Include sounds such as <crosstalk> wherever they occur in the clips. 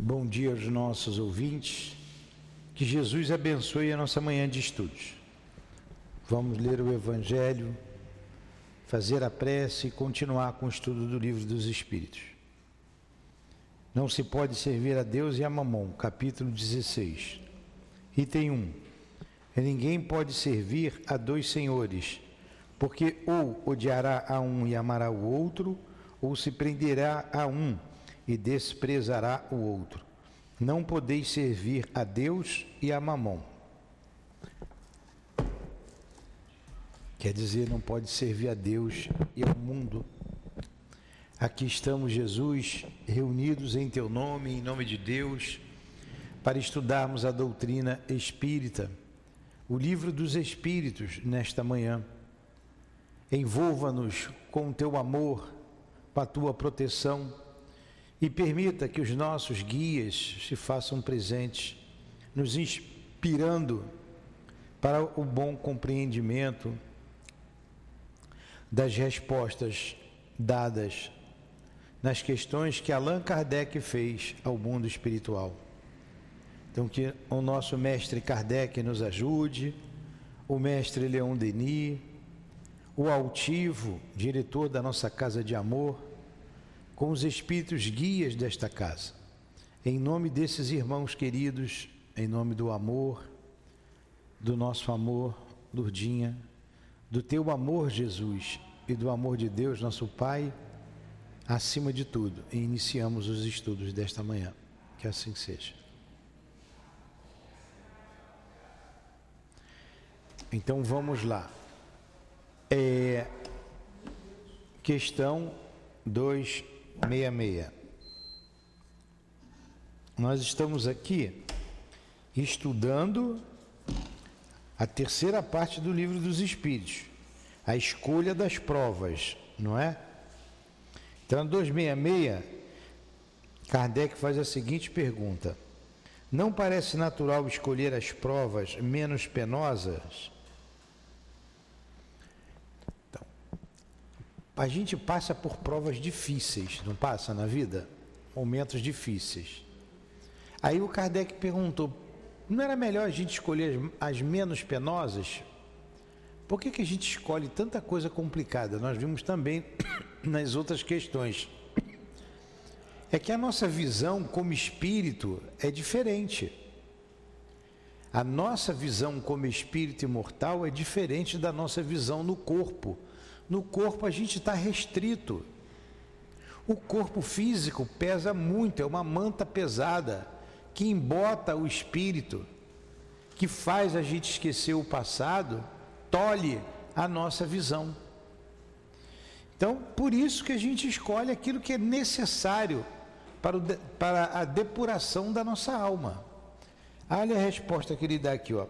Bom dia aos nossos ouvintes. Que Jesus abençoe a nossa manhã de estudos. Vamos ler o Evangelho, fazer a prece e continuar com o estudo do livro dos Espíritos. Não se pode servir a Deus e a Mamon, capítulo 16. Item 1. Ninguém pode servir a dois senhores, porque ou odiará a um e amará o outro, ou se prenderá a um e desprezará o outro. Não podeis servir a Deus e a Mamon. Quer dizer, não pode servir a Deus e ao mundo. Aqui estamos, Jesus, reunidos em Teu nome, em nome de Deus, para estudarmos a doutrina espírita, o livro dos Espíritos, nesta manhã. Envolva-nos com o Teu amor, com a Tua proteção e permita que os nossos guias se façam presentes, nos inspirando para o bom compreendimento das respostas dadas nas questões que Allan Kardec fez ao mundo espiritual. Então, que o nosso mestre Kardec nos ajude, o mestre Leon Denis, o altivo, diretor da nossa casa de amor, com os espíritos guias desta casa. Em nome desses irmãos queridos, em nome do amor, do nosso amor, Lourdinha, do teu amor, Jesus, e do amor de Deus, nosso Pai, acima de tudo, iniciamos os estudos desta manhã. Que assim seja. Então vamos lá. É, questão 2 66. Nós estamos aqui estudando a terceira parte do livro dos Espíritos, a escolha das provas, não é? Então, 266, Kardec faz a seguinte pergunta: Não parece natural escolher as provas menos penosas? A gente passa por provas difíceis, não passa na vida? Momentos difíceis. Aí o Kardec perguntou: não era melhor a gente escolher as, menos penosas? Por que, que a gente escolhe tanta coisa complicada? Nós vimos também <coughs> nas outras questões. É que a nossa visão como espírito é diferente. A nossa visão como espírito imortal é diferente da nossa visão no corpo no corpo a gente está restrito. O corpo físico pesa muito, é uma manta pesada que embota o espírito, que faz a gente esquecer o passado, tolhe a nossa visão. Então, por isso que a gente escolhe aquilo que é necessário para, o, para a depuração da nossa alma. Olha a resposta que ele dá aqui, ó.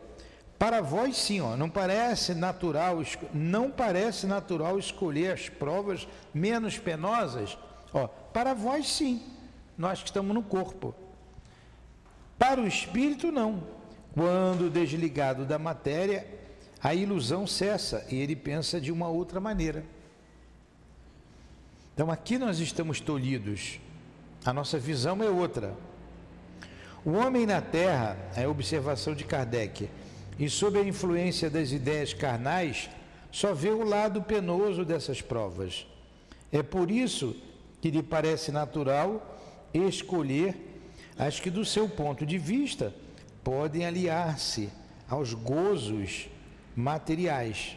Para vós sim, ó, não parece natural, não parece natural escolher as provas menos penosas, ó, para vós sim, nós que estamos no corpo. Para o espírito não. Quando desligado da matéria, a ilusão cessa e ele pensa de uma outra maneira. Então aqui nós estamos tolhidos. A nossa visão é outra. O homem na terra, é a observação de Kardec, e sob a influência das ideias carnais, só vê o lado penoso dessas provas. É por isso que lhe parece natural escolher as que, do seu ponto de vista, podem aliar-se aos gozos materiais.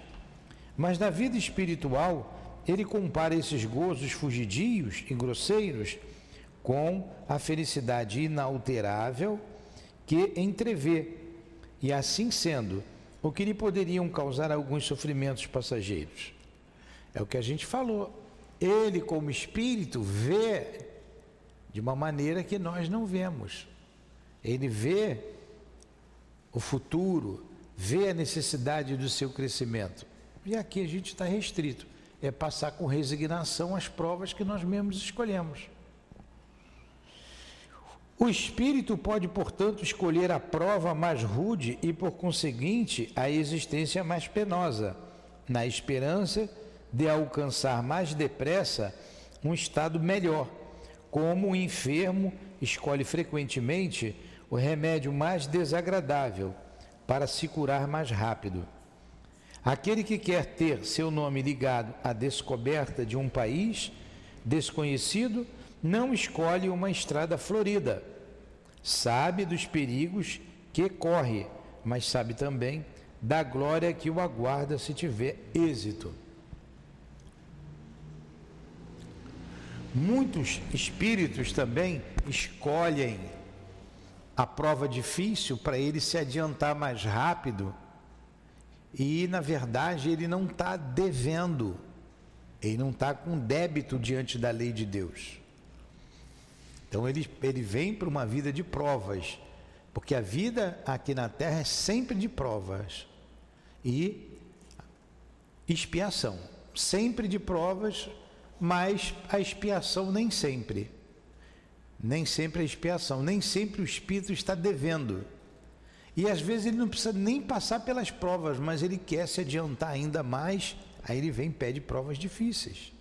Mas na vida espiritual, ele compara esses gozos fugidios e grosseiros com a felicidade inalterável que entrevê e assim sendo, o que lhe poderiam causar alguns sofrimentos passageiros. É o que a gente falou. Ele, como espírito, vê de uma maneira que nós não vemos. Ele vê o futuro, vê a necessidade do seu crescimento. E aqui a gente está restrito. É passar com resignação as provas que nós mesmos escolhemos. O espírito pode, portanto, escolher a prova mais rude e, por conseguinte, a existência mais penosa, na esperança de alcançar mais depressa um estado melhor, como o enfermo escolhe frequentemente o remédio mais desagradável para se curar mais rápido. Aquele que quer ter seu nome ligado à descoberta de um país desconhecido não escolhe uma estrada florida. Sabe dos perigos que corre, mas sabe também da glória que o aguarda se tiver êxito. Muitos espíritos também escolhem a prova difícil para ele se adiantar mais rápido e, na verdade, ele não está devendo, ele não está com débito diante da lei de Deus. Então ele, ele vem para uma vida de provas, porque a vida aqui na terra é sempre de provas e expiação. Sempre de provas, mas a expiação nem sempre. Nem sempre a expiação, nem sempre o espírito está devendo. E às vezes ele não precisa nem passar pelas provas, mas ele quer se adiantar ainda mais, aí ele vem e pede provas difíceis.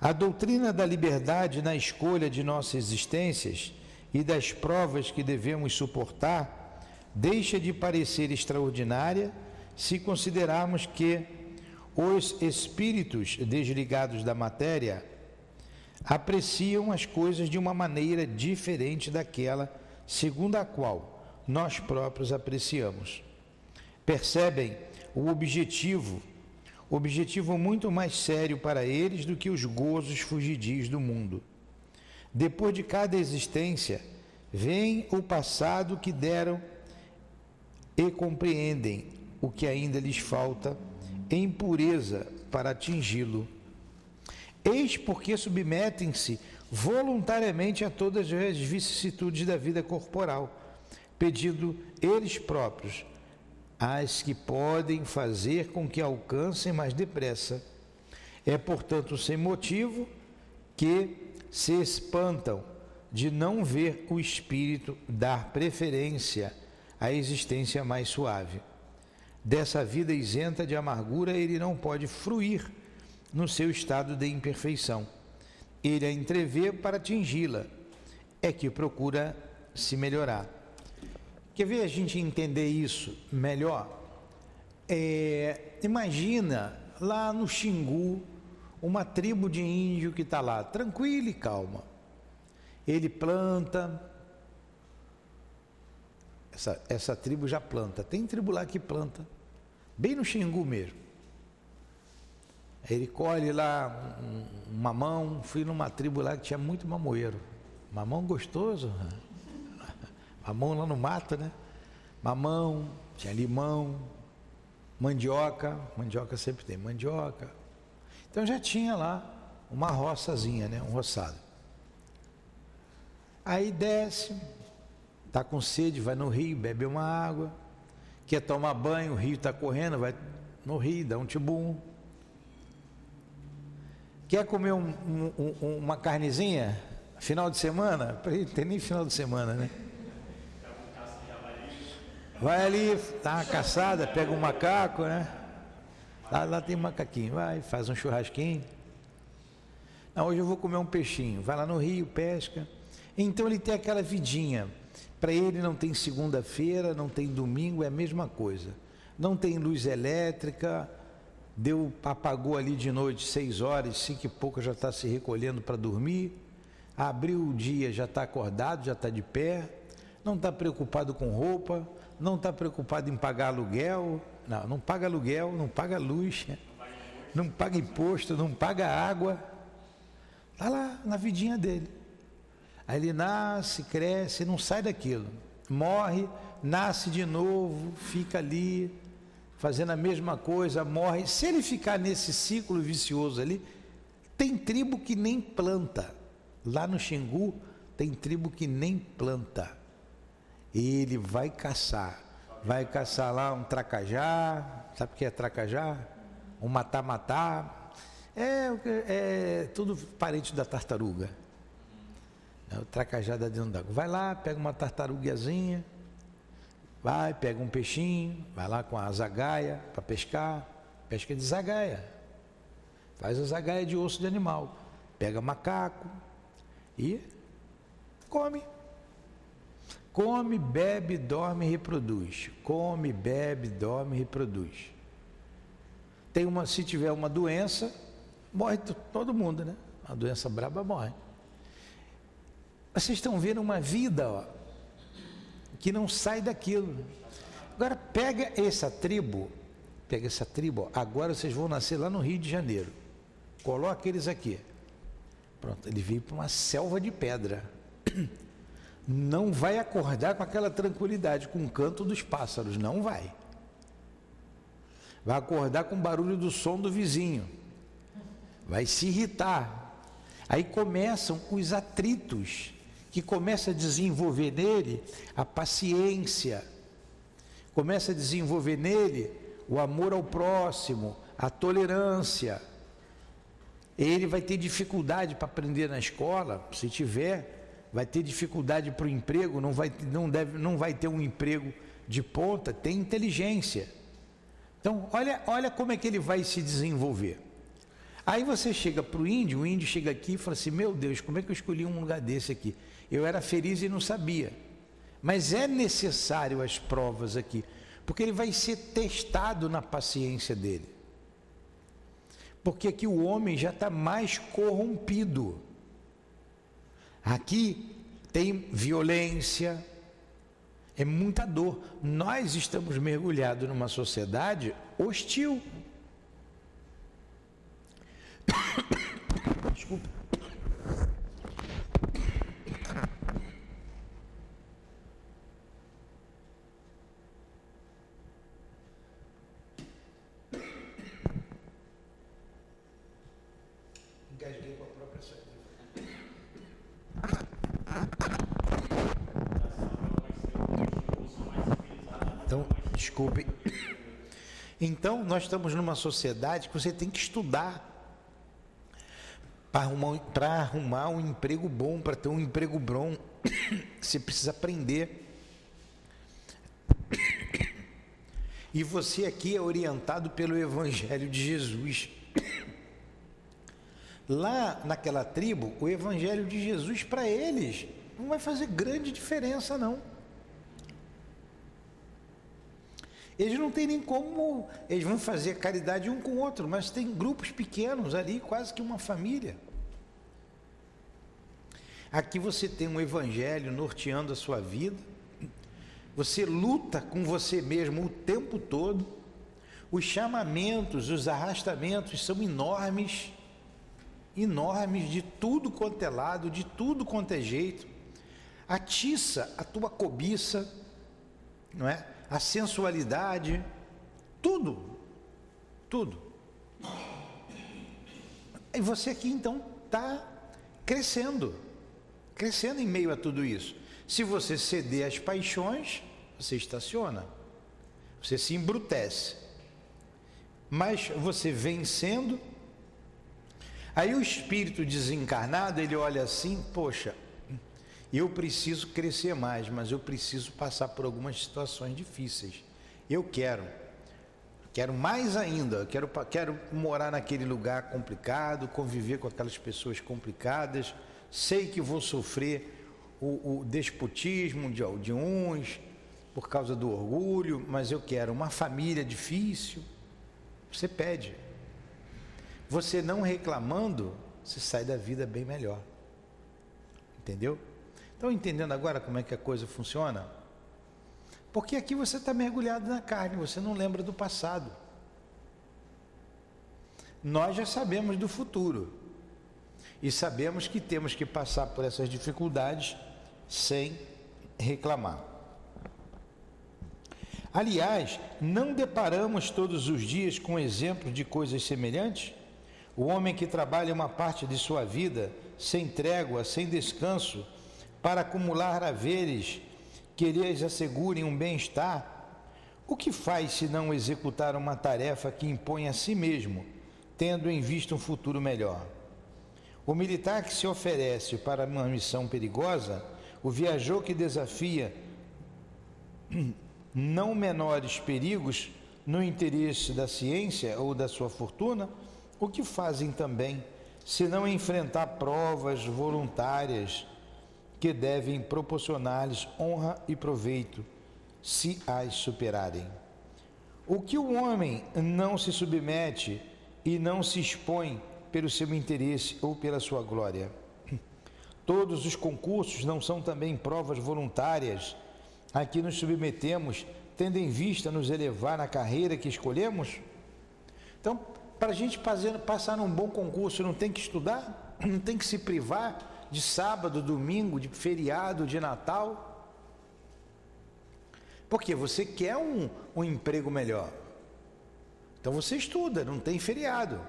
A doutrina da liberdade na escolha de nossas existências e das provas que devemos suportar deixa de parecer extraordinária se considerarmos que os espíritos desligados da matéria apreciam as coisas de uma maneira diferente daquela segundo a qual nós próprios apreciamos. Percebem o objetivo, objetivo muito mais sério para eles do que os gozos fugidios do mundo. Depois de cada existência, vem o passado que deram e compreendem o que ainda lhes falta em pureza para atingi-lo. Eis porque submetem-se voluntariamente a todas as vicissitudes da vida corporal, pedindo eles próprios as que podem fazer com que alcancem mais depressa. É, portanto, sem motivo que se espantam de não ver o espírito dar preferência à existência mais suave. Dessa vida isenta de amargura, ele não pode fruir no seu estado de imperfeição. Ele a entrevê para atingi-la, é que procura se melhorar. Quer ver a gente entender isso melhor? É, imagina lá no Xingu, uma tribo de índio que está lá, tranquila e calma. Ele planta, essa, essa tribo já planta, tem tribo lá que planta bem no Xingu mesmo. Ele colhe lá um, um mamão, fui numa tribo lá que tinha muito mamoeiro. Mamão gostoso, mamão lá no mato, né? Mamão, tinha limão, mandioca, mandioca sempre tem mandioca. Então já tinha lá uma roçazinha, né? Um roçado. Aí desce, tá com sede, vai no rio, bebe uma água Quer tomar banho, o rio está correndo, vai no rio, dá um tibum. Quer comer um, um, uma carnezinha? Final de semana? Ele tem nem final de semana, né? Vai ali, dá uma caçada, pega um macaco, né? Lá, lá tem um macaquinho, vai, faz um churrasquinho. Não, hoje eu vou comer um peixinho. Vai lá no rio, pesca. Então ele tem aquela vidinha. Para ele não tem segunda-feira, não tem domingo, é a mesma coisa. Não tem luz elétrica, deu, apagou ali de noite seis horas, cinco e pouco já está se recolhendo para dormir. Abriu o dia, já está acordado, já está de pé. Não está preocupado com roupa, não está preocupado em pagar aluguel. Não, não paga aluguel, não paga luz, não paga imposto, não paga água. Está lá na vidinha dele. Aí ele nasce, cresce, não sai daquilo. Morre, nasce de novo, fica ali, fazendo a mesma coisa, morre. Se ele ficar nesse ciclo vicioso ali, tem tribo que nem planta. Lá no Xingu, tem tribo que nem planta. Ele vai caçar. Vai caçar lá um tracajá, sabe o que é tracajá? Um matar-matar. É, é tudo parente da tartaruga. É o tracajada dentro d'água. Vai lá, pega uma tartaruguinha, vai, pega um peixinho, vai lá com a zagaia para pescar, pesca de zagaia. Faz a zagaia de osso de animal. Pega macaco e come. Come, bebe, dorme e reproduz. Come, bebe, dorme e reproduz. Tem uma, se tiver uma doença, morre todo mundo, né? A doença braba morre. Vocês estão vendo uma vida ó, que não sai daquilo. Agora pega essa tribo, pega essa tribo, ó, agora vocês vão nascer lá no Rio de Janeiro. Coloca eles aqui. Pronto, ele veio para uma selva de pedra. Não vai acordar com aquela tranquilidade, com o canto dos pássaros, não vai. Vai acordar com o barulho do som do vizinho. Vai se irritar. Aí começam os atritos, que começa a desenvolver nele a paciência, começa a desenvolver nele o amor ao próximo, a tolerância ele vai ter dificuldade para aprender na escola, se tiver, vai ter dificuldade para o emprego, não vai, não, deve, não vai ter um emprego de ponta, tem inteligência. Então, olha, olha como é que ele vai se desenvolver. Aí você chega para o índio, o índio chega aqui e fala assim: Meu Deus, como é que eu escolhi um lugar desse aqui? Eu era feliz e não sabia. Mas é necessário as provas aqui, porque ele vai ser testado na paciência dele porque aqui o homem já está mais corrompido. Aqui tem violência, é muita dor. Nós estamos mergulhados numa sociedade hostil. <coughs> Desculpa. Desculpe. Então, nós estamos numa sociedade que você tem que estudar para arrumar, arrumar um emprego bom, para ter um emprego bom, <coughs> você precisa aprender. E você aqui é orientado pelo Evangelho de Jesus. Lá naquela tribo, o Evangelho de Jesus para eles não vai fazer grande diferença, não. Eles não têm nem como, eles vão fazer caridade um com o outro, mas tem grupos pequenos ali, quase que uma família. Aqui você tem um evangelho norteando a sua vida. Você luta com você mesmo o tempo todo. Os chamamentos, os arrastamentos são enormes, enormes de tudo quanto é lado, de tudo quanto é jeito. Atiça a tua cobiça, não é? A sensualidade, tudo, tudo. E você aqui então está crescendo, crescendo em meio a tudo isso. Se você ceder às paixões, você estaciona, você se embrutece. Mas você vencendo, aí o espírito desencarnado, ele olha assim, poxa, eu preciso crescer mais, mas eu preciso passar por algumas situações difíceis. Eu quero, quero mais ainda, quero, quero morar naquele lugar complicado, conviver com aquelas pessoas complicadas. Sei que vou sofrer o, o despotismo de, de uns por causa do orgulho, mas eu quero uma família difícil. Você pede. Você não reclamando, você sai da vida bem melhor. Entendeu? Estão entendendo agora como é que a coisa funciona? Porque aqui você está mergulhado na carne, você não lembra do passado. Nós já sabemos do futuro e sabemos que temos que passar por essas dificuldades sem reclamar. Aliás, não deparamos todos os dias com exemplos de coisas semelhantes? O homem que trabalha uma parte de sua vida sem trégua, sem descanso, para acumular haveres que lhes assegurem um bem-estar, o que faz se não executar uma tarefa que impõe a si mesmo, tendo em vista um futuro melhor? O militar que se oferece para uma missão perigosa, o viajor que desafia <clears throat> não menores perigos no interesse da ciência ou da sua fortuna, o que fazem também senão enfrentar provas voluntárias que devem proporcionar-lhes honra e proveito, se as superarem. O que o homem não se submete e não se expõe pelo seu interesse ou pela sua glória. Todos os concursos não são também provas voluntárias a que nos submetemos, tendo em vista nos elevar na carreira que escolhemos? Então, para a gente fazer, passar num bom concurso, não tem que estudar? Não tem que se privar de sábado, domingo, de feriado, de Natal? Porque você quer um, um emprego melhor. Então você estuda, não tem feriado.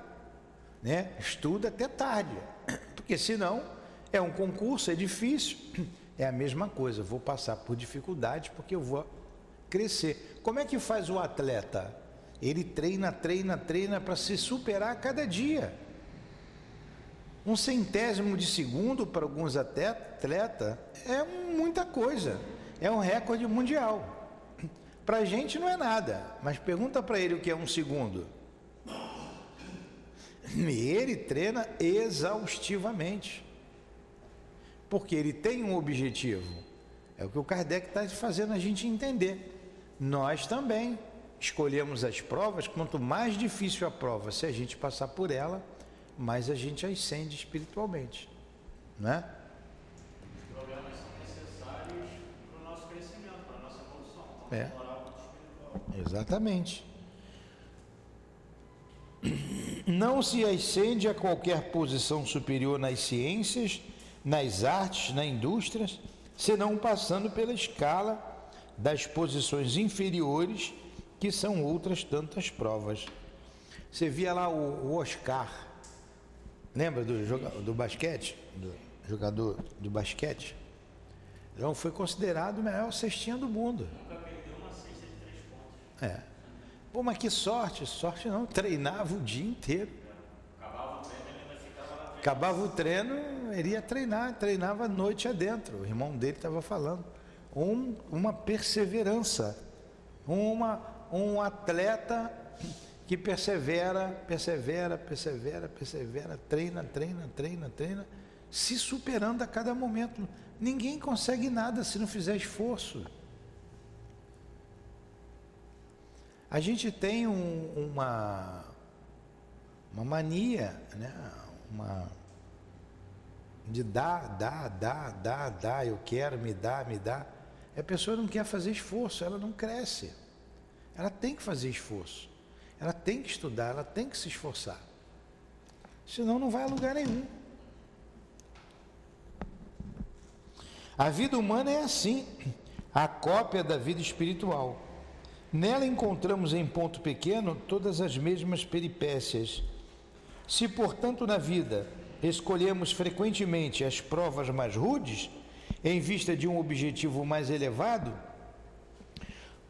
Né? Estuda até tarde. <clears throat> Porque senão é um concurso, é difícil. <clears throat> É a mesma coisa, vou passar por dificuldades porque eu vou crescer. Como é que faz o atleta? Ele treina, treina, treina para se superar a cada dia. Um centésimo de segundo para alguns atletas é muita coisa. É um recorde mundial. Para a gente não é nada, mas pergunta para ele o que é um segundo. E ele treina exaustivamente. Porque ele tem um objetivo. É o que o Kardec está fazendo a gente entender. Nós também escolhemos as provas, quanto mais difícil a prova, se a gente passar por ela, mais a gente ascende espiritualmente. Né? Os problemas são necessários para o nosso crescimento, para a nossa evolução. É. Exatamente. Não se ascende a qualquer posição superior nas ciências, nas artes, nas indústrias, senão passando pela escala das posições inferiores, que são outras tantas provas. Você via lá o, Oscar, lembra do, jogador, do basquete? Do jogador do basquete? Então foi considerado o melhor cestinha do mundo. É. Pô, mas que sorte, sorte não, treinava o dia inteiro. Acabava o treino, ele ia treinar, treinava a noite adentro. O irmão dele estava falando. Um, uma perseverança, uma, um atleta que persevera, persevera, persevera, persevera, treina, treina, treina, treina, se superando a cada momento. Ninguém consegue nada se não fizer esforço. A gente tem um, uma, uma mania, né? uma, de dar, dar, dar, dar, dar, eu quero, me dá, me dá. A pessoa não quer fazer esforço, ela não cresce. Ela tem que fazer esforço. Ela tem que estudar, ela tem que se esforçar. Senão não vai a lugar nenhum. A vida humana é assim, a cópia da vida espiritual. Nela encontramos em ponto pequeno todas as mesmas peripécias. Se, portanto, na vida escolhemos frequentemente as provas mais rudes, em vista de um objetivo mais elevado,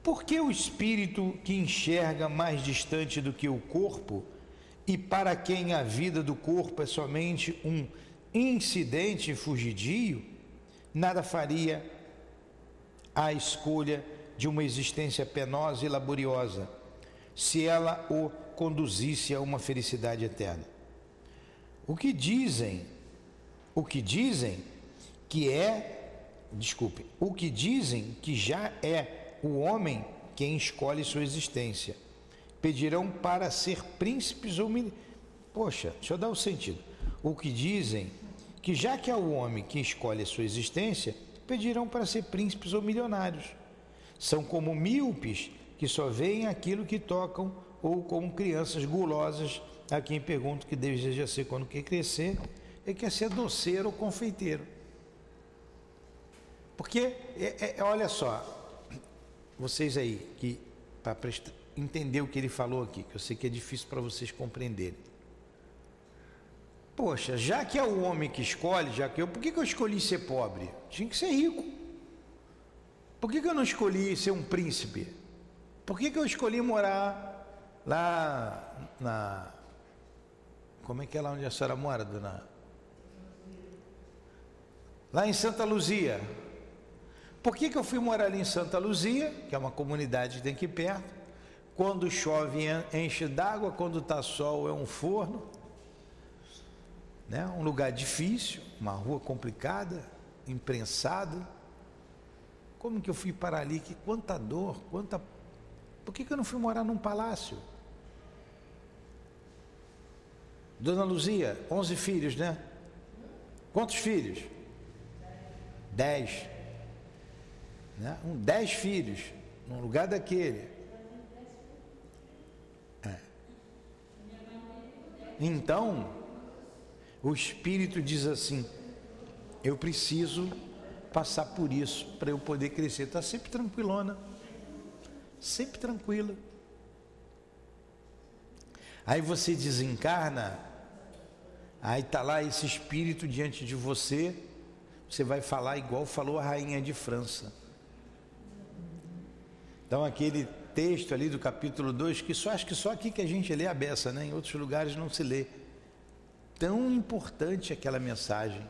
por que o espírito que enxerga mais distante do que o corpo e para quem a vida do corpo é somente um incidente fugidio, nada faria a escolha de uma existência penosa e laboriosa, se ela o conduzisse a uma felicidade eterna. O que dizem, o que dizem que é, desculpe, o que dizem que já é o homem quem escolhe sua existência. Pedirão para ser príncipes ou Poxa, deixa eu dar o um sentido. O que dizem que já que é o homem que escolhe sua existência, pedirão para ser príncipes ou milionários. São como míopes que só veem aquilo que tocam ou como crianças gulosas a quem pergunto que deseja ser quando quer crescer e quer ser doceiro ou confeiteiro. Porque, é, é, olha só, vocês aí que para entender o que ele falou aqui, que eu sei que é difícil para vocês compreenderem. Poxa, já que é o homem que escolhe, já que eu, por que, que eu escolhi ser pobre? Tinha que ser rico. Por que, que eu não escolhi ser um príncipe? Por que, que eu escolhi morar lá na. Como é que é lá onde a senhora mora, dona? Lá em Santa Luzia. Por que, que eu fui morar ali em Santa Luzia, que é uma comunidade que tem aqui perto? Quando chove enche d'água, quando está sol é um forno. né? um lugar difícil, uma rua complicada, imprensada. Como que eu fui parar ali? Que quanta dor, quanta. Por que, que eu não fui morar num palácio? Dona Luzia, 11 filhos, né? Quantos filhos? Dez. Né? Um, dez filhos, no lugar daquele. É. Então, o Espírito diz assim: eu preciso passar por isso para eu poder crescer. Está sempre tranquilona, sempre tranquila. Aí você desencarna, aí está lá esse espírito diante de você, você vai falar igual falou a rainha de França. Então aquele texto ali do capítulo 2, que só acho que só aqui que a gente lê a beça, né? Em outros lugares não se lê. Tão importante aquela mensagem,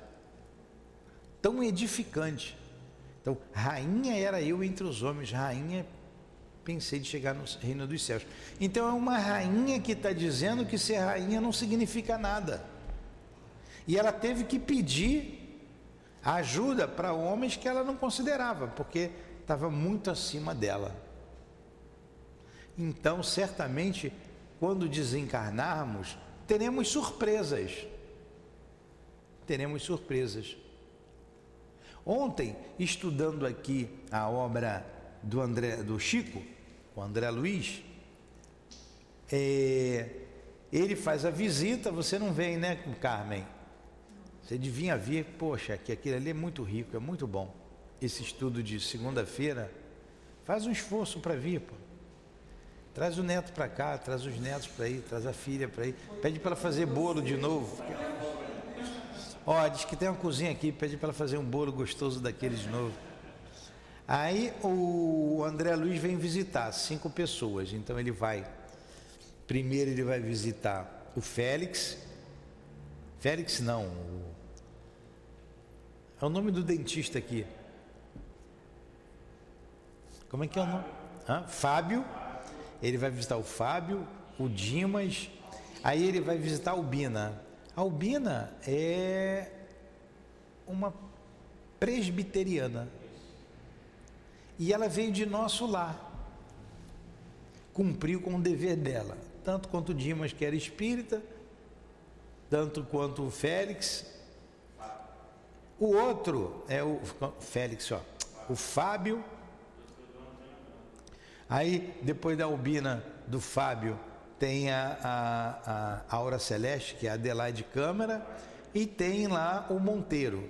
tão edificante. Então, rainha era eu entre os homens, rainha pensei de chegar no reino dos céus. Então é uma rainha que está dizendo que ser rainha não significa nada. E ela teve que pedir ajuda para homens que ela não considerava, porque estava muito acima dela. Então, certamente, quando desencarnarmos, teremos surpresas. Teremos surpresas. Ontem, estudando aqui a obra do André, do Chico, o André Luiz, é, ele faz a visita, você não vem, né, Carmen? Você devia vir, poxa, que aquilo ali é muito rico, é muito bom. Esse estudo de segunda-feira, faz um esforço para vir, pô. Traz o neto para cá, traz os netos para aí, traz a filha para aí. Pede para ela fazer bolo de novo. Ó, diz que tem uma cozinha aqui, pede para ela fazer um bolo gostoso daquele de novo. Aí o André Luiz vem visitar cinco pessoas. Então ele vai. Primeiro ele vai visitar o Félix. Félix não. É o nome do dentista aqui. Como é que é o nome? Hã? Fábio. Ele vai visitar o Fábio, o Dimas. Aí ele vai visitar a Albina. A Albina é uma presbiteriana. E ela veio de nosso lar. Cumpriu com o dever dela, tanto quanto Dimas, que era espírita, tanto quanto o Félix. O outro é o Félix, ó, o Fábio. Aí, depois da Albina, do Fábio, tem a, a, a Aura Celeste, que é a Adelaide Câmara, e tem lá o Monteiro.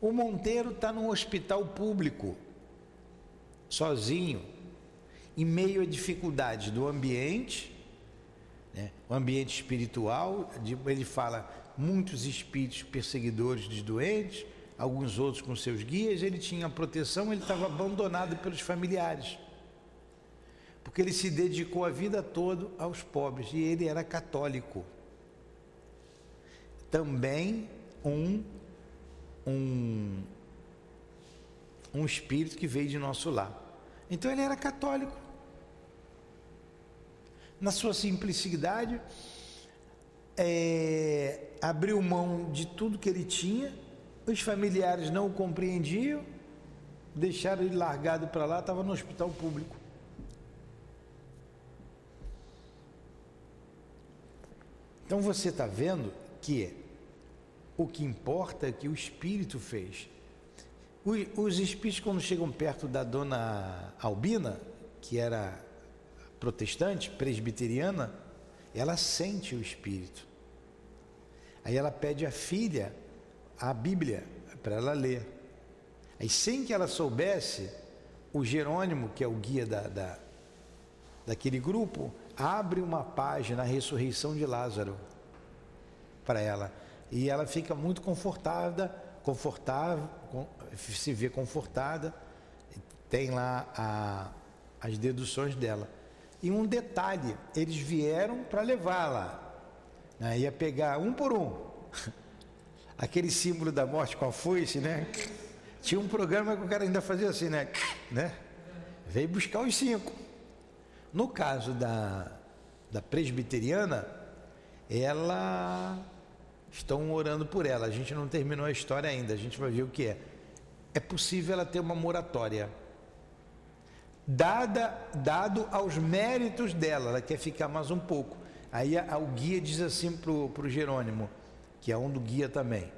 O Monteiro está num hospital público sozinho, em meio à dificuldade do ambiente, né? o ambiente espiritual, ele fala muitos espíritos perseguidores dos doentes, alguns outros com seus guias, ele tinha proteção, ele estava abandonado pelos familiares. Porque ele se dedicou a vida toda aos pobres e ele era católico. Também um um um espírito que veio de nosso lar. Então ele era católico. Na sua simplicidade, é, abriu mão de tudo que ele tinha, os familiares não o compreendiam, deixaram ele largado para lá, estava no hospital público. Então você está vendo que o que importa é que o Espírito fez. Os espíritos, quando chegam perto da dona Albina, que era protestante, presbiteriana, ela sente o espírito. Aí ela pede à filha a Bíblia para ela ler. Aí, sem que ela soubesse, o Jerônimo, que é o guia da, da, daquele grupo, abre uma página, a ressurreição de Lázaro, para ela. E ela fica muito confortada, confortável, se vê confortada, tem lá a, as deduções dela. E um detalhe, eles vieram para levá-la. Né? Ia pegar um por um. <laughs> Aquele símbolo da morte com a foice, né? Tinha um programa que o cara ainda fazia assim, né? <laughs> né? Veio buscar os cinco. No caso da, da presbiteriana, ela estão orando por ela. A gente não terminou a história ainda, a gente vai ver o que é. É possível ela ter uma moratória. Dada, dado aos méritos dela, ela quer ficar mais um pouco. Aí a, a, o guia diz assim para o Jerônimo, que é um do guia também: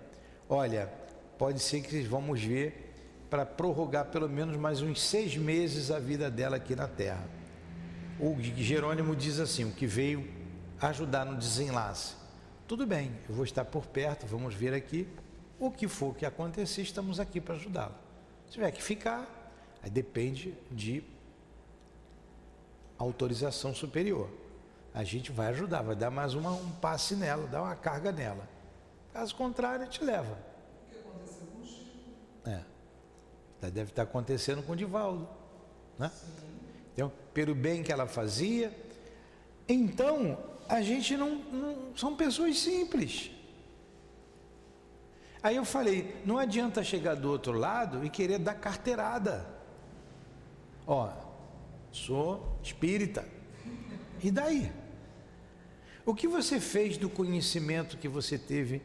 Olha, pode ser que vamos ver para prorrogar pelo menos mais uns seis meses a vida dela aqui na Terra. O Jerônimo diz assim: o que veio ajudar no desenlace. Tudo bem, eu vou estar por perto, vamos ver aqui. O que for que acontecer, estamos aqui para ajudá-la. Se tiver que ficar, aí depende de autorização superior. A gente vai ajudar, vai dar mais uma, um passe nela, dar uma carga nela. Caso contrário, te leva. O que aconteceu com o Chico? É. Deve estar acontecendo com o Divaldo. Né? Então, pelo bem que ela fazia. Então, a gente não, não. São pessoas simples. Aí eu falei: não adianta chegar do outro lado e querer dar carteirada. Ó, sou espírita. E daí? O que você fez do conhecimento que você teve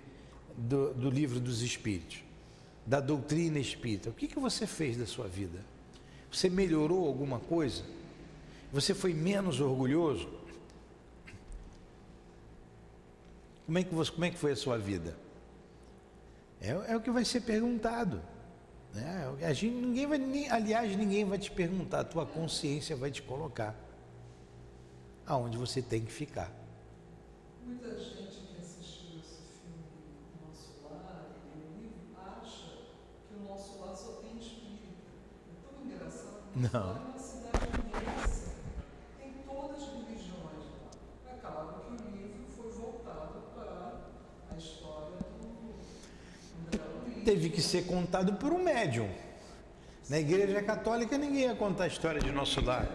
do, do livro dos Espíritos? da doutrina espírita. O que, que você fez da sua vida? Você melhorou alguma coisa? Você foi menos orgulhoso? Como é que, você, como é que foi a sua vida? É, é o que vai ser perguntado. Né? A gente, ninguém vai, nem, aliás, ninguém vai te perguntar, a tua consciência vai te colocar aonde você tem que ficar. Muita gente que assistiu esse filme Nosso Lar e o livro acha que o Nosso Lar só tem espírita. É tão engraçado. Não. Lá é uma cidade imensa, tem todas as religiões lá. É claro que o livro foi voltado para a história do André Luiz. Teve que ser contado por um médium. Na igreja católica ninguém ia contar a história de nosso lar,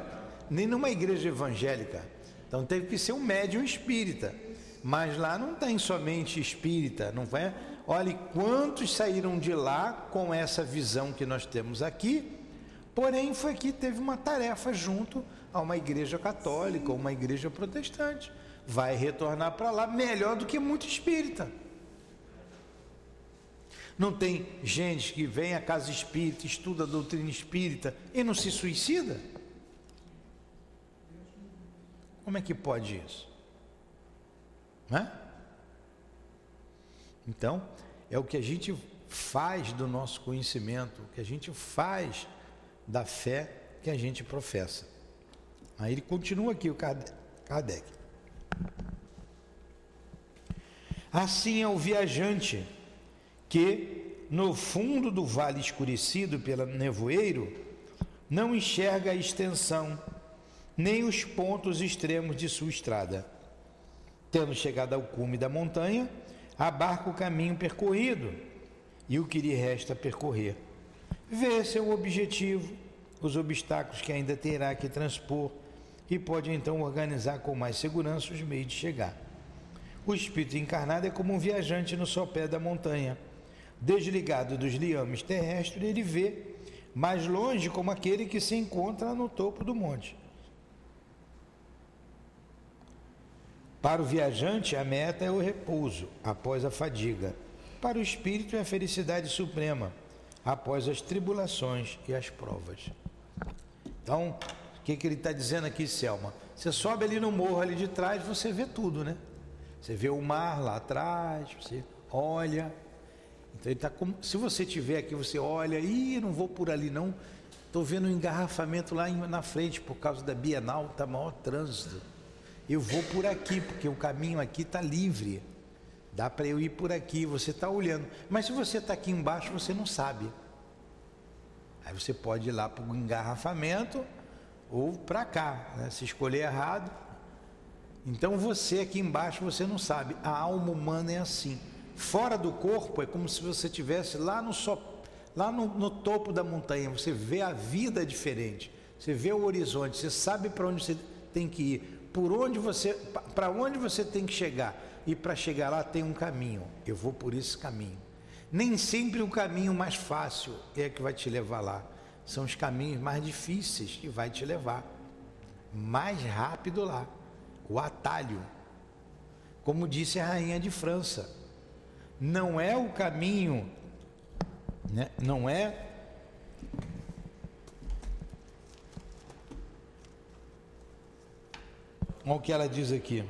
nem numa igreja evangélica. Então teve que ser um médium espírita. Mas lá não tem somente espírita, não é? Olhe quantos saíram de lá com essa visão que nós temos aqui. Porém, foi que teve uma tarefa junto a uma igreja católica, uma igreja protestante. Vai retornar para lá melhor do que muito espírita. Não tem gente que vem à casa espírita, estuda a doutrina espírita e não se suicida? Como é que pode isso? Né? Então, é o que a gente faz do nosso conhecimento, o que a gente faz da fé que a gente professa. Aí ele continua aqui, o Kardec. Assim é o viajante que, no fundo do vale escurecido pelo nevoeiro, não enxerga a extensão, nem os pontos extremos de sua estrada. Tendo chegado ao cume da montanha, abarca o caminho percorrido e o que lhe resta percorrer. Vê seu objetivo, os obstáculos que ainda terá que transpor e pode então organizar com mais segurança os meios de chegar. O espírito encarnado é como um viajante no sopé da montanha. Desligado dos liames terrestres, ele vê mais longe como aquele que se encontra no topo do monte. Para o viajante, a meta é o repouso após a fadiga. Para o espírito, é a felicidade suprema após as tribulações e as provas. Então, o que, que ele está dizendo aqui, Selma? Você sobe ali no morro ali de trás, você vê tudo, né? Você vê o mar lá atrás, você olha. Então ele tá como, se você tiver aqui, você olha, ih, não vou por ali não. Estou vendo um engarrafamento lá na frente por causa da Bienal, está maior trânsito. Eu vou por aqui, porque o caminho aqui está livre. Dá para eu ir por aqui, você está olhando. Mas se você está aqui embaixo, você não sabe. Aí você pode ir lá para o engarrafamento ou para cá, né? se escolher errado. Então você aqui embaixo você não sabe. A alma humana é assim. Fora do corpo é como se você estivesse lá no lá no, no topo da montanha. Você vê a vida diferente. Você vê o horizonte. Você sabe para onde você tem que ir. Por onde você, para onde você tem que chegar. E para chegar lá tem um caminho. Eu vou por esse caminho. Nem sempre o caminho mais fácil é que vai te levar lá. São os caminhos mais difíceis que vai te levar mais rápido lá. O atalho. Como disse a rainha de França, não é o caminho, né? não é Olha o que ela diz aqui.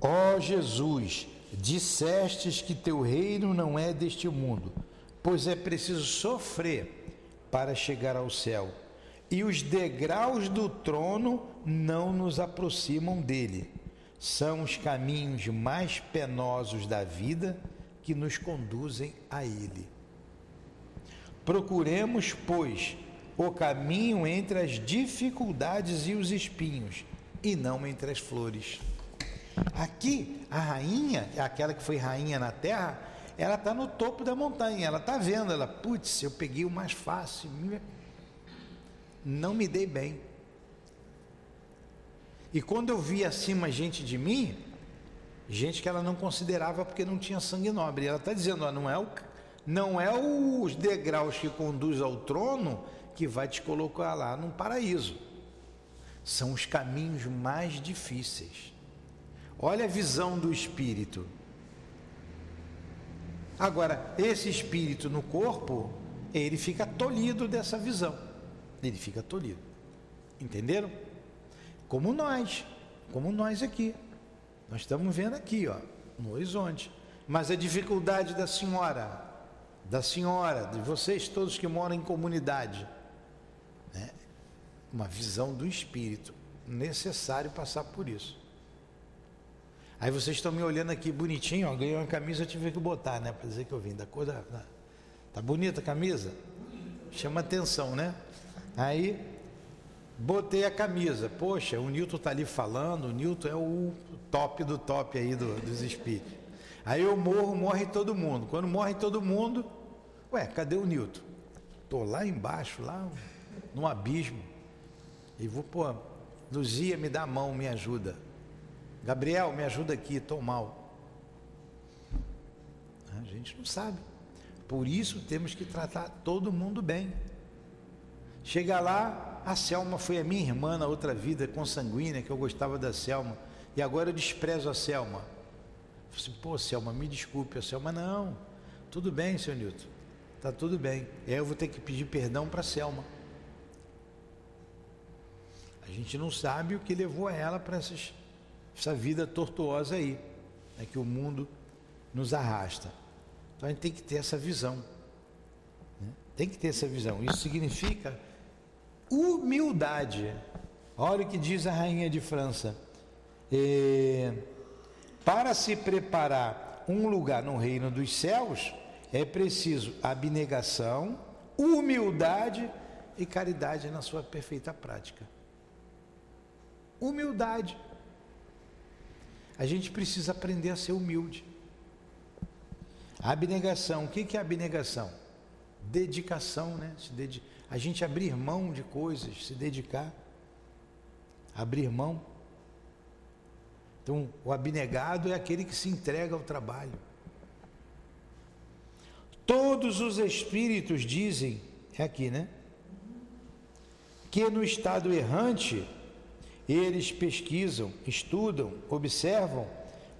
Ó oh Jesus, dissestes que teu reino não é deste mundo, pois é preciso sofrer para chegar ao céu, e os degraus do trono não nos aproximam dele. São os caminhos mais penosos da vida que nos conduzem a ele. Procuremos, pois, o caminho entre as dificuldades e os espinhos, e não entre as flores. Aqui, a rainha, aquela que foi rainha na terra, ela está no topo da montanha, ela está vendo, ela, putz, eu peguei o mais fácil, não me dei bem. E quando eu vi acima gente de mim, gente que ela não considerava porque não tinha sangue nobre, ela está dizendo, não é o não é os degraus que conduz ao trono que vai te colocar lá no paraíso. São os caminhos mais difíceis. Olha a visão do espírito. Agora, esse espírito no corpo, ele fica tolhido dessa visão. Ele fica tolhido. Entenderam? Como nós, como nós aqui. Nós estamos vendo aqui, ó, no horizonte. Mas a dificuldade da senhora da senhora, de vocês todos que moram em comunidade. Né? Uma visão do espírito. Necessário passar por isso. Aí vocês estão me olhando aqui bonitinho, ó, ganhei uma camisa, eu tive que botar, né? Para dizer que eu vim da cor da. Tá bonita a camisa? Chama atenção, né? Aí botei a camisa. Poxa, o Newton tá ali falando, o Newton é o top do top aí do, dos espíritos. Aí eu morro, morre todo mundo. Quando morre todo mundo, Ué, cadê o Newton? Estou lá embaixo, lá no abismo. E vou, pô, Luzia, me dá a mão, me ajuda. Gabriel, me ajuda aqui, estou mal. A gente não sabe. Por isso temos que tratar todo mundo bem. Chega lá, a Selma foi a minha irmã na outra vida, consanguínea, que eu gostava da Selma. E agora eu desprezo a Selma. Falei assim, pô, Selma, me desculpe. A Selma, não. Tudo bem, seu Newton. Tá tudo bem. E aí eu vou ter que pedir perdão para Selma. A gente não sabe o que levou ela para essa vida tortuosa aí, é que o mundo nos arrasta. Então a gente tem que ter essa visão. Né? Tem que ter essa visão. Isso significa humildade. Olha o que diz a rainha de França. É, para se preparar um lugar no reino dos céus, é preciso abnegação, humildade e caridade na sua perfeita prática. Humildade. A gente precisa aprender a ser humilde. abnegação, o que é abnegação? Dedicação, né? A gente abrir mão de coisas, se dedicar. Abrir mão. Então, o abnegado é aquele que se entrega ao trabalho. Todos os espíritos dizem, é aqui, né? Que no estado errante eles pesquisam, estudam, observam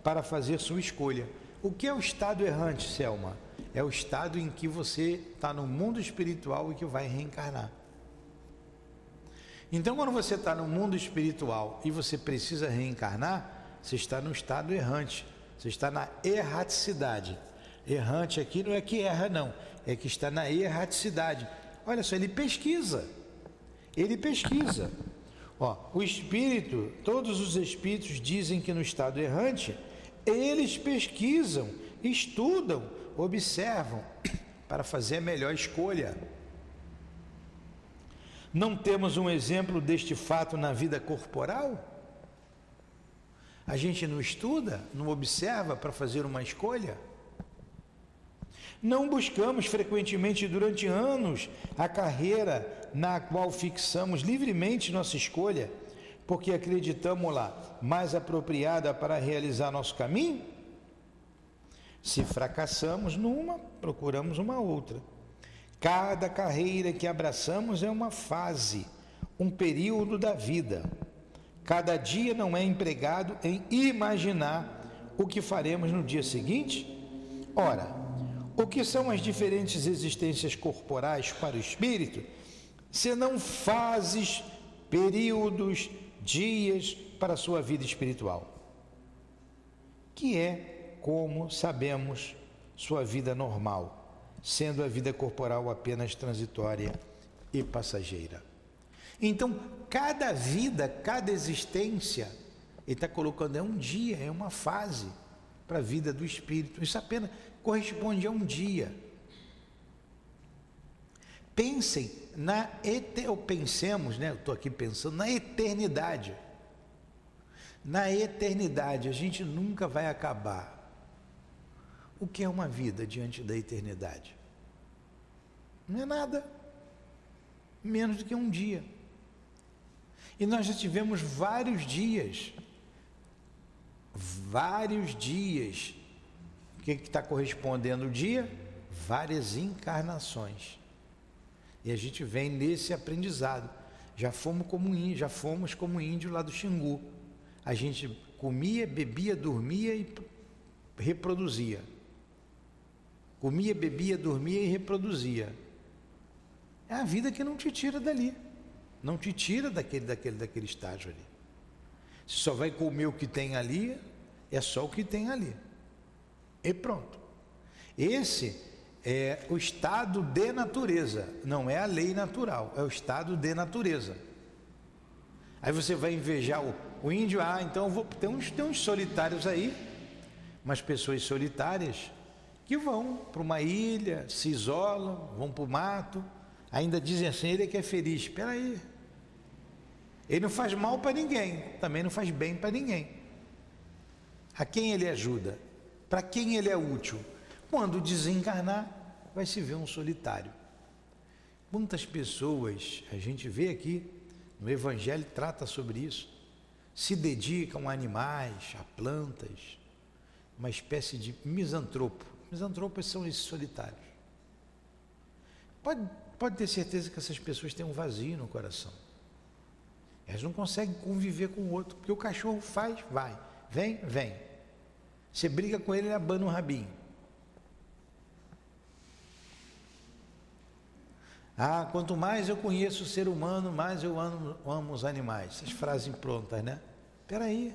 para fazer sua escolha. O que é o estado errante, Selma? É o estado em que você está no mundo espiritual e que vai reencarnar. Então, quando você está no mundo espiritual e você precisa reencarnar, você está no estado errante, você está na erraticidade. Errante aqui não é que erra, não, é que está na erraticidade. Olha só, ele pesquisa. Ele pesquisa. Ó, o espírito, todos os espíritos dizem que no estado errante, eles pesquisam, estudam, observam <coughs> para fazer a melhor escolha. Não temos um exemplo deste fato na vida corporal? A gente não estuda, não observa para fazer uma escolha? Não buscamos frequentemente durante anos a carreira na qual fixamos livremente nossa escolha, porque acreditamos lá mais apropriada para realizar nosso caminho? Se fracassamos numa, procuramos uma outra. Cada carreira que abraçamos é uma fase, um período da vida. Cada dia não é empregado em imaginar o que faremos no dia seguinte? Ora, o que são as diferentes existências corporais para o espírito, senão fases, períodos, dias para a sua vida espiritual? Que é, como sabemos, sua vida normal, sendo a vida corporal apenas transitória e passageira. Então, cada vida, cada existência, ele está colocando é um dia, é uma fase para a vida do espírito. Isso apenas corresponde a um dia. Pensem na ou pensemos, né? Estou aqui pensando na eternidade. Na eternidade, a gente nunca vai acabar. O que é uma vida diante da eternidade? Não é nada. Menos do que um dia. E nós já tivemos vários dias. Vários dias. O que está correspondendo o dia? Várias encarnações. E a gente vem nesse aprendizado. Já fomos como índio, já fomos como índio lá do Xingu. A gente comia, bebia, dormia e reproduzia. Comia, bebia, dormia e reproduzia. É a vida que não te tira dali. Não te tira daquele, daquele, daquele estágio ali. Se só vai comer o que tem ali, é só o que tem ali. E pronto. Esse é o estado de natureza, não é a lei natural, é o estado de natureza. Aí você vai invejar o, o índio, ah, então vou, tem, uns, tem uns solitários aí, umas pessoas solitárias que vão para uma ilha, se isolam, vão para o mato, ainda dizem assim, ele é que é feliz. Espera aí. Ele não faz mal para ninguém, também não faz bem para ninguém. A quem ele ajuda? Para quem ele é útil? Quando desencarnar, vai se ver um solitário. Quantas pessoas a gente vê aqui no Evangelho trata sobre isso? Se dedicam a animais, a plantas, uma espécie de misantropo. Misantropos são esses solitários. Pode, pode ter certeza que essas pessoas têm um vazio no coração. Elas não conseguem conviver com o outro, porque o cachorro faz, vai, vem, vem. Você briga com ele, ele abana o rabinho. Ah, quanto mais eu conheço o ser humano, mais eu amo, amo os animais. Essas frases prontas, né? Espera aí.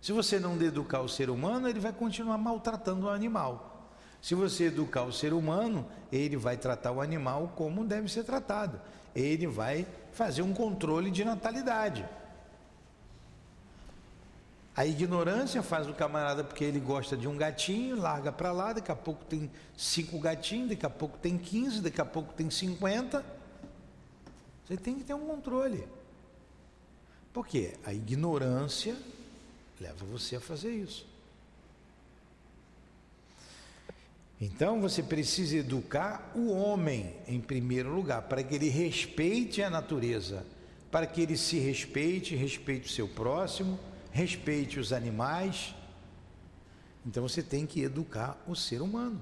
Se você não educar o ser humano, ele vai continuar maltratando o animal. Se você educar o ser humano, ele vai tratar o animal como deve ser tratado. Ele vai fazer um controle de natalidade. A ignorância faz o camarada porque ele gosta de um gatinho, larga para lá, daqui a pouco tem cinco gatinhos, daqui a pouco tem 15, daqui a pouco tem 50. Você tem que ter um controle. Por quê? A ignorância leva você a fazer isso. Então você precisa educar o homem em primeiro lugar, para que ele respeite a natureza, para que ele se respeite, respeite o seu próximo, respeite os animais. Então você tem que educar o ser humano.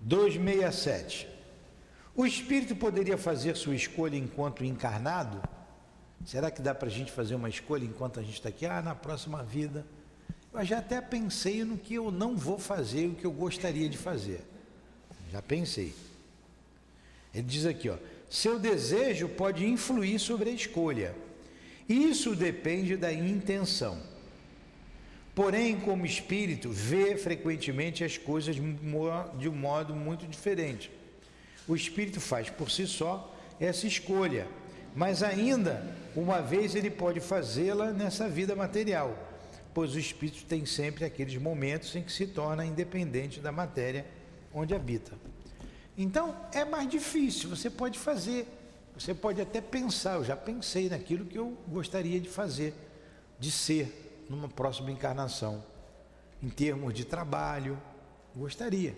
Dois meia sete. O espírito poderia fazer sua escolha enquanto encarnado? Será que dá para a gente fazer uma escolha enquanto a gente está aqui? Ah, na próxima vida. Eu já até pensei no que eu não vou fazer, o que eu gostaria de fazer. Já pensei. Ele diz aqui, ó, seu desejo pode influir sobre a escolha. Isso depende da intenção. Porém, como espírito, vê frequentemente as coisas de um modo muito diferente o espírito faz por si só essa escolha, mas ainda uma vez ele pode fazê-la nessa vida material, pois o espírito tem sempre aqueles momentos em que se torna independente da matéria onde habita. Então é mais difícil, você pode fazer, você pode até pensar, eu já pensei naquilo que eu gostaria de fazer, de ser numa próxima encarnação, em termos de trabalho, gostaria.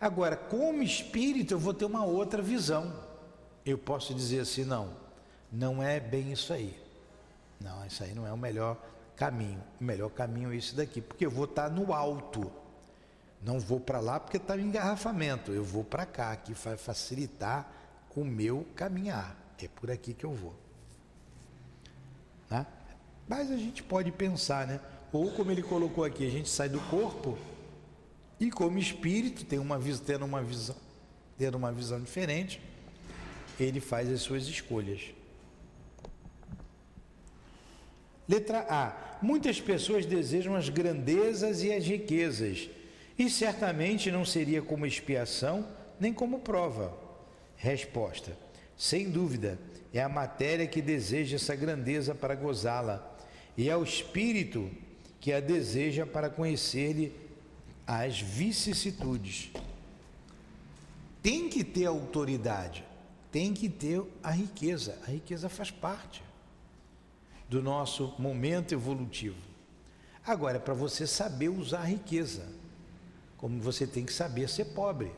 Agora, como espírito, eu vou ter uma outra visão. Eu posso dizer assim: não, não é bem isso aí. Não, isso aí não é o melhor caminho. O melhor caminho é isso daqui, porque eu vou estar no alto. Não vou para lá porque está em engarrafamento. Eu vou para cá, que vai facilitar o meu caminhar. É por aqui que eu vou. Né? Mas a gente pode pensar, né? Ou como ele colocou aqui, a gente sai do corpo e como espírito tem uma tendo uma visão, tendo uma visão diferente, ele faz as suas escolhas. Letra A. Muitas pessoas desejam as grandezas e as riquezas, e certamente não seria como expiação nem como prova. Resposta: Sem dúvida, é a matéria que deseja essa grandeza para gozá-la, e é o espírito que a deseja para conhecer-lhe as vicissitudes. Tem que ter autoridade, tem que ter a riqueza. A riqueza faz parte do nosso momento evolutivo. Agora, é para você saber usar a riqueza, como você tem que saber ser pobre.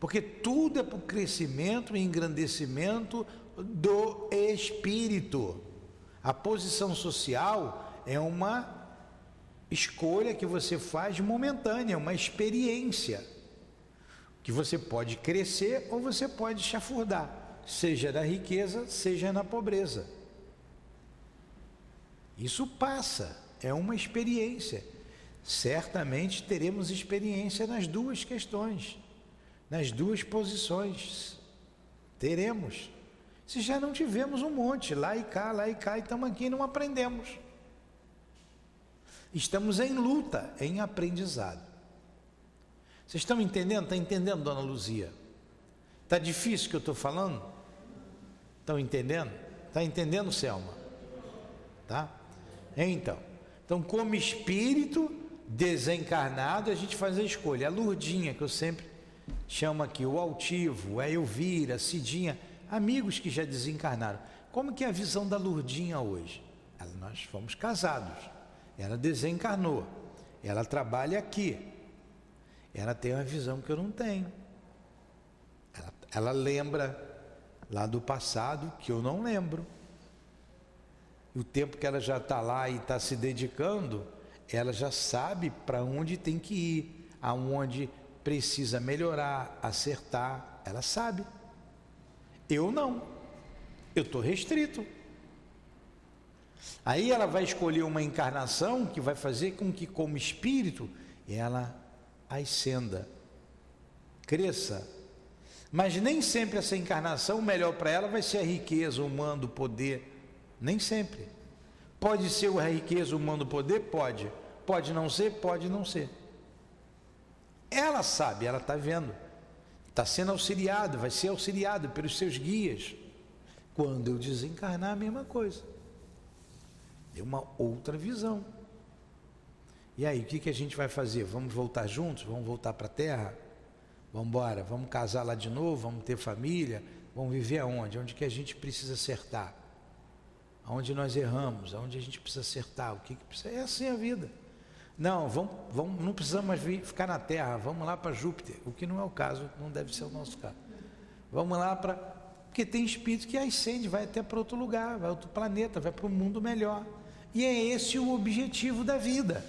Porque tudo é para o crescimento e engrandecimento do espírito. A posição social é uma escolha que você faz momentânea, uma experiência. Que você pode crescer ou você pode chafurdar, seja na riqueza, seja na pobreza. Isso passa, é uma experiência. Certamente teremos experiência nas duas questões, nas duas posições. Teremos. Se já não tivemos um monte, lá e cá, lá e cá, e estamos aqui e não aprendemos. Estamos em luta, em aprendizado. Vocês estão entendendo? Está entendendo, dona Luzia? Está difícil o que eu estou falando? Estão entendendo? Está entendendo, Selma? Tá? Então, então, como espírito desencarnado, a gente faz a escolha. A Lurdinha, que eu sempre chamo aqui, o Altivo, a Elvira, a Cidinha, amigos que já desencarnaram. Como que é a visão da Lurdinha hoje? Nós fomos casados. Ela desencarnou. Ela trabalha aqui. Ela tem uma visão que eu não tenho. Ela, ela lembra lá do passado que eu não lembro. O tempo que ela já está lá e está se dedicando, ela já sabe para onde tem que ir, aonde precisa melhorar, acertar. Ela sabe. Eu não. Eu estou restrito. Aí ela vai escolher uma encarnação que vai fazer com que, como espírito, ela ascenda, cresça. Mas nem sempre essa encarnação, o melhor para ela vai ser a riqueza, o mando, o poder. Nem sempre. Pode ser a riqueza, o mando, o poder? Pode. Pode não ser? Pode não ser. Ela sabe, ela está vendo. Está sendo auxiliado, vai ser auxiliado pelos seus guias. Quando eu desencarnar, a mesma coisa. É uma outra visão. E aí, o que, que a gente vai fazer? Vamos voltar juntos? Vamos voltar para a Terra? Vamos embora? Vamos casar lá de novo? Vamos ter família? Vamos viver aonde? Onde que a gente precisa acertar? Aonde nós erramos? Aonde a gente precisa acertar? O que, que precisa? É assim a vida. Não, vamos, vamos, não precisamos mais vir, ficar na Terra, vamos lá para Júpiter, o que não é o caso, não deve ser o nosso caso. Vamos lá para. Porque tem espírito que ascende, vai até para outro lugar, vai para outro planeta, vai para um mundo melhor. E é esse o objetivo da vida.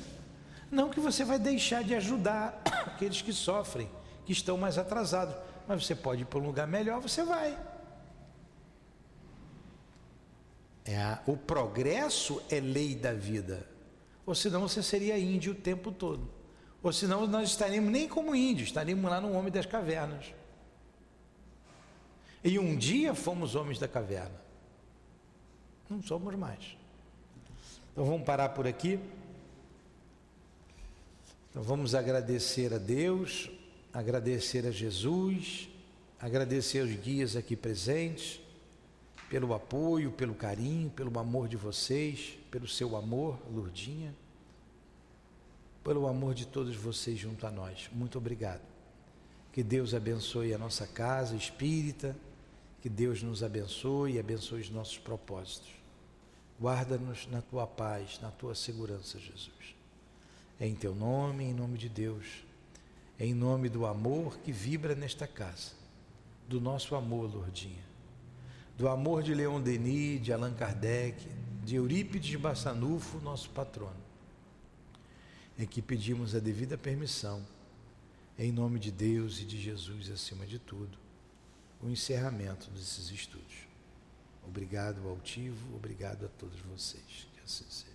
Não que você vai deixar de ajudar <coughs> aqueles que sofrem, que estão mais atrasados, mas você pode ir para um lugar melhor, você vai. É o progresso é lei da vida. Ou senão você seria índio o tempo todo. Ou senão nós estaríamos nem como índios, estaríamos lá no homem das cavernas. E um dia fomos homens da caverna. Não somos mais. Então vamos parar por aqui. Então vamos agradecer a Deus, agradecer a Jesus, agradecer aos guias aqui presentes, pelo apoio, pelo carinho, pelo amor de vocês, pelo seu amor, Lurdinha, pelo amor de todos vocês junto a nós. Muito obrigado. Que Deus abençoe a nossa casa espírita, que Deus nos abençoe e abençoe os nossos propósitos. Guarda-nos na tua paz, na tua segurança, Jesus. É em teu nome, em nome de Deus, é em nome do amor que vibra nesta casa, do nosso amor, Lourdinha, do amor de Leon Denis, de Allan Kardec, de Eurípides Bassanufo, nosso patrono. em que pedimos a devida permissão, em nome de Deus e de Jesus acima de tudo, o encerramento desses estudos. Obrigado, altivo, obrigado a todos vocês. Que assim seja.